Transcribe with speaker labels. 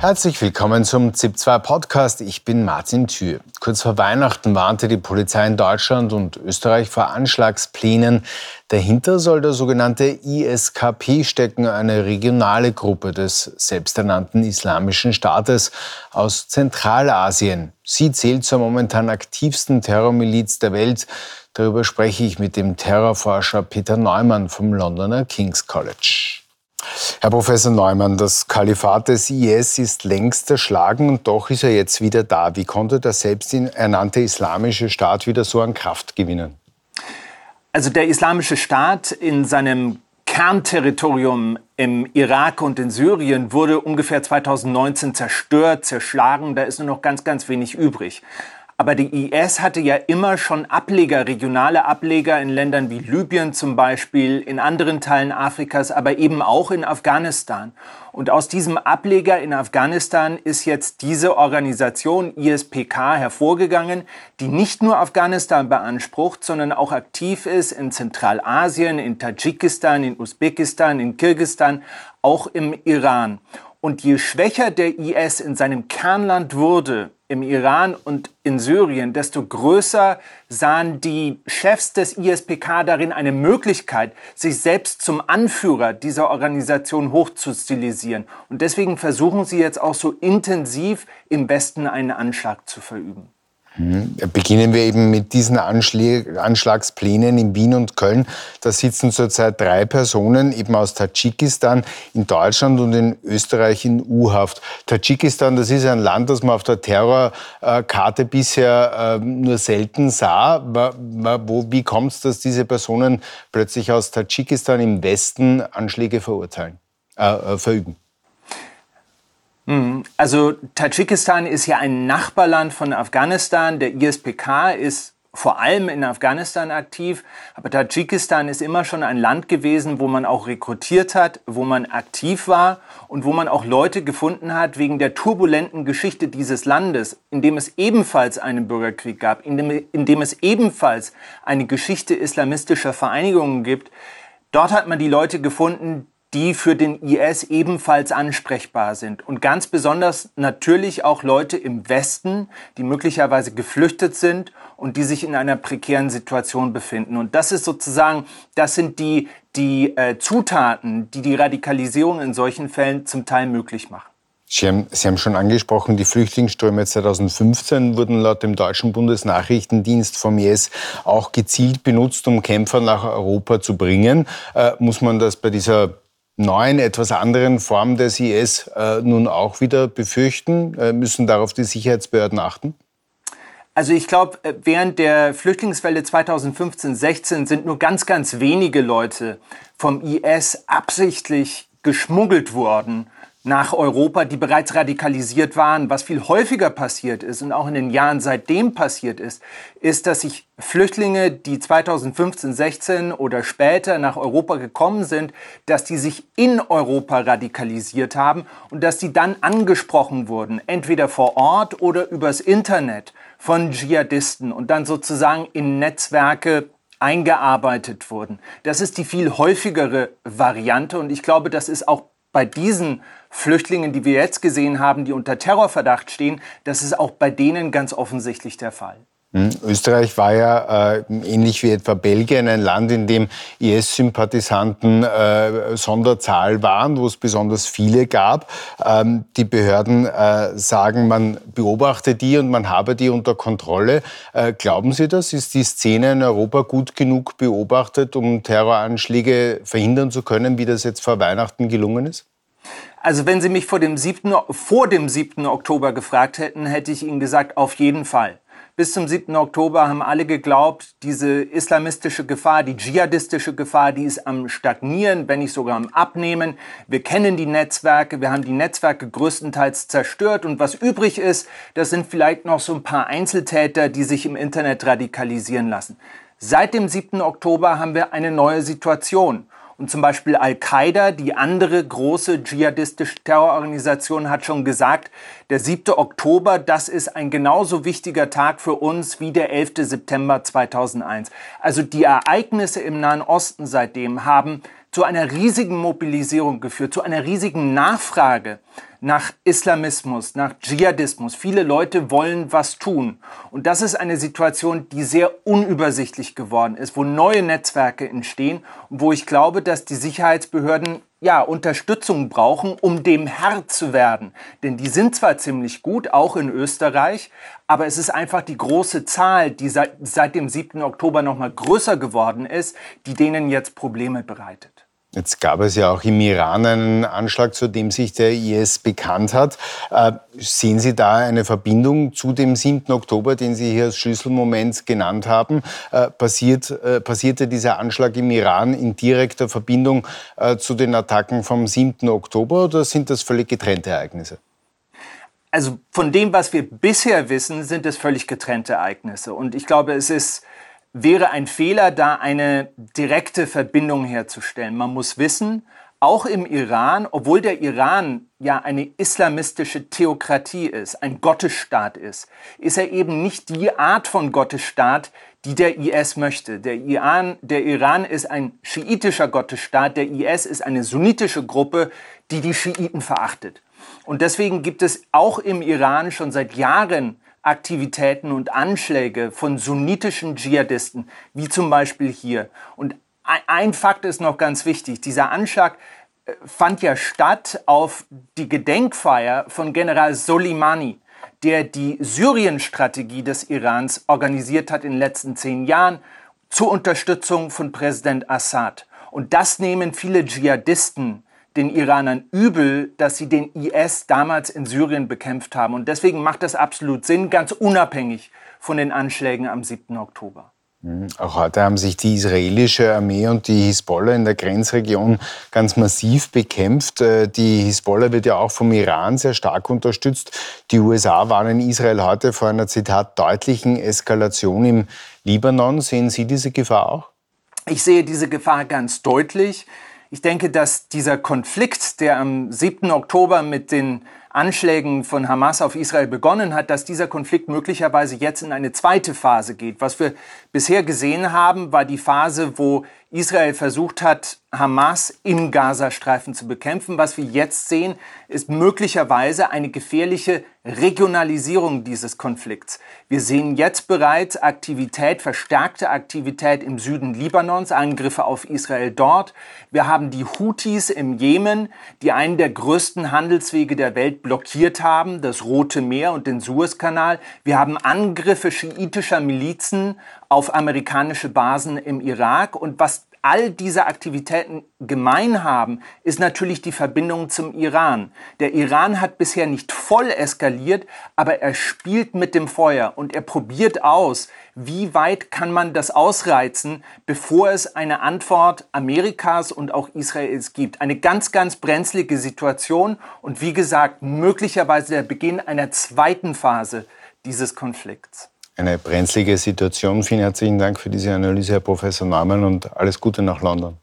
Speaker 1: Herzlich willkommen zum ZIP2 Podcast. Ich bin Martin Thür. Kurz vor Weihnachten warnte die Polizei in Deutschland und Österreich vor Anschlagsplänen. Dahinter soll der sogenannte ISKP stecken, eine regionale Gruppe des selbsternannten Islamischen Staates aus Zentralasien. Sie zählt zur momentan aktivsten Terrormiliz der Welt. Darüber spreche ich mit dem Terrorforscher Peter Neumann vom Londoner King's College. Herr Professor Neumann, das Kalifat des IS ist längst erschlagen und doch ist er jetzt wieder da. Wie konnte der selbsternannte islamische Staat wieder so an Kraft gewinnen?
Speaker 2: Also der islamische Staat in seinem Kernterritorium im Irak und in Syrien wurde ungefähr 2019 zerstört, zerschlagen. Da ist nur noch ganz, ganz wenig übrig. Aber die IS hatte ja immer schon Ableger, regionale Ableger in Ländern wie Libyen zum Beispiel, in anderen Teilen Afrikas, aber eben auch in Afghanistan. Und aus diesem Ableger in Afghanistan ist jetzt diese Organisation ISPK hervorgegangen, die nicht nur Afghanistan beansprucht, sondern auch aktiv ist in Zentralasien, in Tadschikistan, in Usbekistan, in Kirgistan, auch im Iran. Und je schwächer der IS in seinem Kernland wurde, im Iran und in Syrien, desto größer sahen die Chefs des ISPK darin eine Möglichkeit, sich selbst zum Anführer dieser Organisation hochzustilisieren. Und deswegen versuchen sie jetzt auch so intensiv im Westen einen Anschlag zu verüben.
Speaker 1: Mhm. Beginnen wir eben mit diesen Anschlagsplänen in Wien und Köln. Da sitzen zurzeit drei Personen eben aus Tadschikistan in Deutschland und in Österreich in U-Haft. Tadschikistan, das ist ein Land, das man auf der Terrorkarte bisher ähm, nur selten sah. Wie kommt es, dass diese Personen plötzlich aus Tadschikistan im Westen Anschläge verurteilen, äh, äh verüben?
Speaker 2: Mhm. Also Tadschikistan ist ja ein Nachbarland von Afghanistan. Der ISPK ist vor allem in Afghanistan aktiv, aber Tadschikistan ist immer schon ein Land gewesen, wo man auch rekrutiert hat, wo man aktiv war und wo man auch Leute gefunden hat wegen der turbulenten Geschichte dieses Landes, in dem es ebenfalls einen Bürgerkrieg gab, in dem, in dem es ebenfalls eine Geschichte islamistischer Vereinigungen gibt. Dort hat man die Leute gefunden, die für den IS ebenfalls ansprechbar sind. Und ganz besonders natürlich auch Leute im Westen, die möglicherweise geflüchtet sind und die sich in einer prekären Situation befinden. Und das ist sozusagen, das sind die, die äh, Zutaten, die die Radikalisierung in solchen Fällen zum Teil möglich machen.
Speaker 1: Sie haben, Sie haben schon angesprochen, die Flüchtlingsströme 2015 wurden laut dem deutschen Bundesnachrichtendienst vom IS auch gezielt benutzt, um Kämpfer nach Europa zu bringen. Äh, muss man das bei dieser neuen, etwas anderen Form des IS äh, nun auch wieder befürchten? Äh, müssen darauf die Sicherheitsbehörden achten?
Speaker 2: Also ich glaube, äh, während der Flüchtlingswelle 2015-16 sind nur ganz, ganz wenige Leute vom IS absichtlich geschmuggelt worden nach Europa, die bereits radikalisiert waren. Was viel häufiger passiert ist und auch in den Jahren seitdem passiert ist, ist, dass sich Flüchtlinge, die 2015, 16 oder später nach Europa gekommen sind, dass die sich in Europa radikalisiert haben und dass die dann angesprochen wurden, entweder vor Ort oder übers Internet von Dschihadisten und dann sozusagen in Netzwerke eingearbeitet wurden. Das ist die viel häufigere Variante und ich glaube, das ist auch bei diesen Flüchtlingen, die wir jetzt gesehen haben, die unter Terrorverdacht stehen, das ist auch bei denen ganz offensichtlich der Fall.
Speaker 1: Hm, Österreich war ja äh, ähnlich wie etwa Belgien ein Land, in dem IS-Sympathisanten äh, Sonderzahl waren, wo es besonders viele gab. Ähm, die Behörden äh, sagen, man beobachte die und man habe die unter Kontrolle. Äh, glauben Sie das? Ist die Szene in Europa gut genug beobachtet, um Terroranschläge verhindern zu können, wie das jetzt vor Weihnachten gelungen ist?
Speaker 2: Also wenn Sie mich vor dem 7., vor dem 7. Oktober gefragt hätten, hätte ich Ihnen gesagt, auf jeden Fall. Bis zum 7. Oktober haben alle geglaubt, diese islamistische Gefahr, die dschihadistische Gefahr, die ist am Stagnieren, wenn nicht sogar am Abnehmen. Wir kennen die Netzwerke, wir haben die Netzwerke größtenteils zerstört und was übrig ist, das sind vielleicht noch so ein paar Einzeltäter, die sich im Internet radikalisieren lassen. Seit dem 7. Oktober haben wir eine neue Situation. Und zum Beispiel Al-Qaida, die andere große dschihadistische Terrororganisation, hat schon gesagt, der 7. Oktober, das ist ein genauso wichtiger Tag für uns wie der 11. September 2001. Also die Ereignisse im Nahen Osten seitdem haben zu einer riesigen Mobilisierung geführt, zu einer riesigen Nachfrage nach Islamismus, nach Dschihadismus. Viele Leute wollen was tun. Und das ist eine Situation, die sehr unübersichtlich geworden ist, wo neue Netzwerke entstehen und wo ich glaube, dass die Sicherheitsbehörden ja, Unterstützung brauchen, um dem Herr zu werden. Denn die sind zwar ziemlich gut, auch in Österreich, aber es ist einfach die große Zahl, die seit, seit dem 7. Oktober noch mal größer geworden ist, die denen jetzt Probleme bereitet.
Speaker 1: Jetzt gab es ja auch im Iran einen Anschlag, zu dem sich der IS bekannt hat. Äh, sehen Sie da eine Verbindung zu dem 7. Oktober, den Sie hier als Schlüsselmoment genannt haben? Äh, passiert, äh, passierte dieser Anschlag im Iran in direkter Verbindung zu den Attacken vom 7. Oktober oder sind das völlig getrennte Ereignisse?
Speaker 2: Also von dem, was wir bisher wissen, sind es völlig getrennte Ereignisse. Und ich glaube, es ist wäre ein Fehler, da eine direkte Verbindung herzustellen. Man muss wissen, auch im Iran, obwohl der Iran ja eine islamistische Theokratie ist, ein Gottesstaat ist, ist er eben nicht die Art von Gottesstaat, die der IS möchte. Der Iran, der Iran ist ein schiitischer Gottesstaat, der IS ist eine sunnitische Gruppe, die die Schiiten verachtet. Und deswegen gibt es auch im Iran schon seit Jahren Aktivitäten und Anschläge von sunnitischen Dschihadisten, wie zum Beispiel hier. Und ein Fakt ist noch ganz wichtig. Dieser Anschlag äh, fand ja statt auf die Gedenkfeier von General Soleimani, der die Syrien-Strategie des Irans organisiert hat in den letzten zehn Jahren zur Unterstützung von Präsident Assad. Und das nehmen viele Dschihadisten den Iranern übel, dass sie den IS damals in Syrien bekämpft haben. Und deswegen macht das absolut Sinn, ganz unabhängig von den Anschlägen am 7. Oktober.
Speaker 1: Mhm. Auch heute haben sich die israelische Armee und die Hisbollah in der Grenzregion ganz massiv bekämpft. Äh, die Hisbollah wird ja auch vom Iran sehr stark unterstützt. Die USA warnen Israel heute vor einer, Zitat, deutlichen Eskalation im Libanon. Sehen Sie diese Gefahr auch?
Speaker 2: Ich sehe diese Gefahr ganz deutlich. Ich denke, dass dieser Konflikt, der am 7. Oktober mit den Anschlägen von Hamas auf Israel begonnen hat, dass dieser Konflikt möglicherweise jetzt in eine zweite Phase geht. Was wir bisher gesehen haben, war die Phase, wo Israel versucht hat, Hamas im Gazastreifen zu bekämpfen. Was wir jetzt sehen, ist möglicherweise eine gefährliche Regionalisierung dieses Konflikts. Wir sehen jetzt bereits Aktivität, verstärkte Aktivität im Süden Libanons, Angriffe auf Israel dort. Wir haben die Houthis im Jemen, die einen der größten Handelswege der Welt blockiert haben, das Rote Meer und den Suezkanal. Wir haben Angriffe schiitischer Milizen auf amerikanische Basen im Irak. Und was all diese Aktivitäten gemein haben, ist natürlich die Verbindung zum Iran. Der Iran hat bisher nicht voll eskaliert, aber er spielt mit dem Feuer und er probiert aus, wie weit kann man das ausreizen, bevor es eine Antwort Amerikas und auch Israels gibt. Eine ganz, ganz brenzlige Situation und wie gesagt, möglicherweise der Beginn einer zweiten Phase dieses Konflikts
Speaker 1: eine brenzlige Situation. Vielen herzlichen Dank für diese Analyse, Herr Professor Naumann, und alles Gute nach London.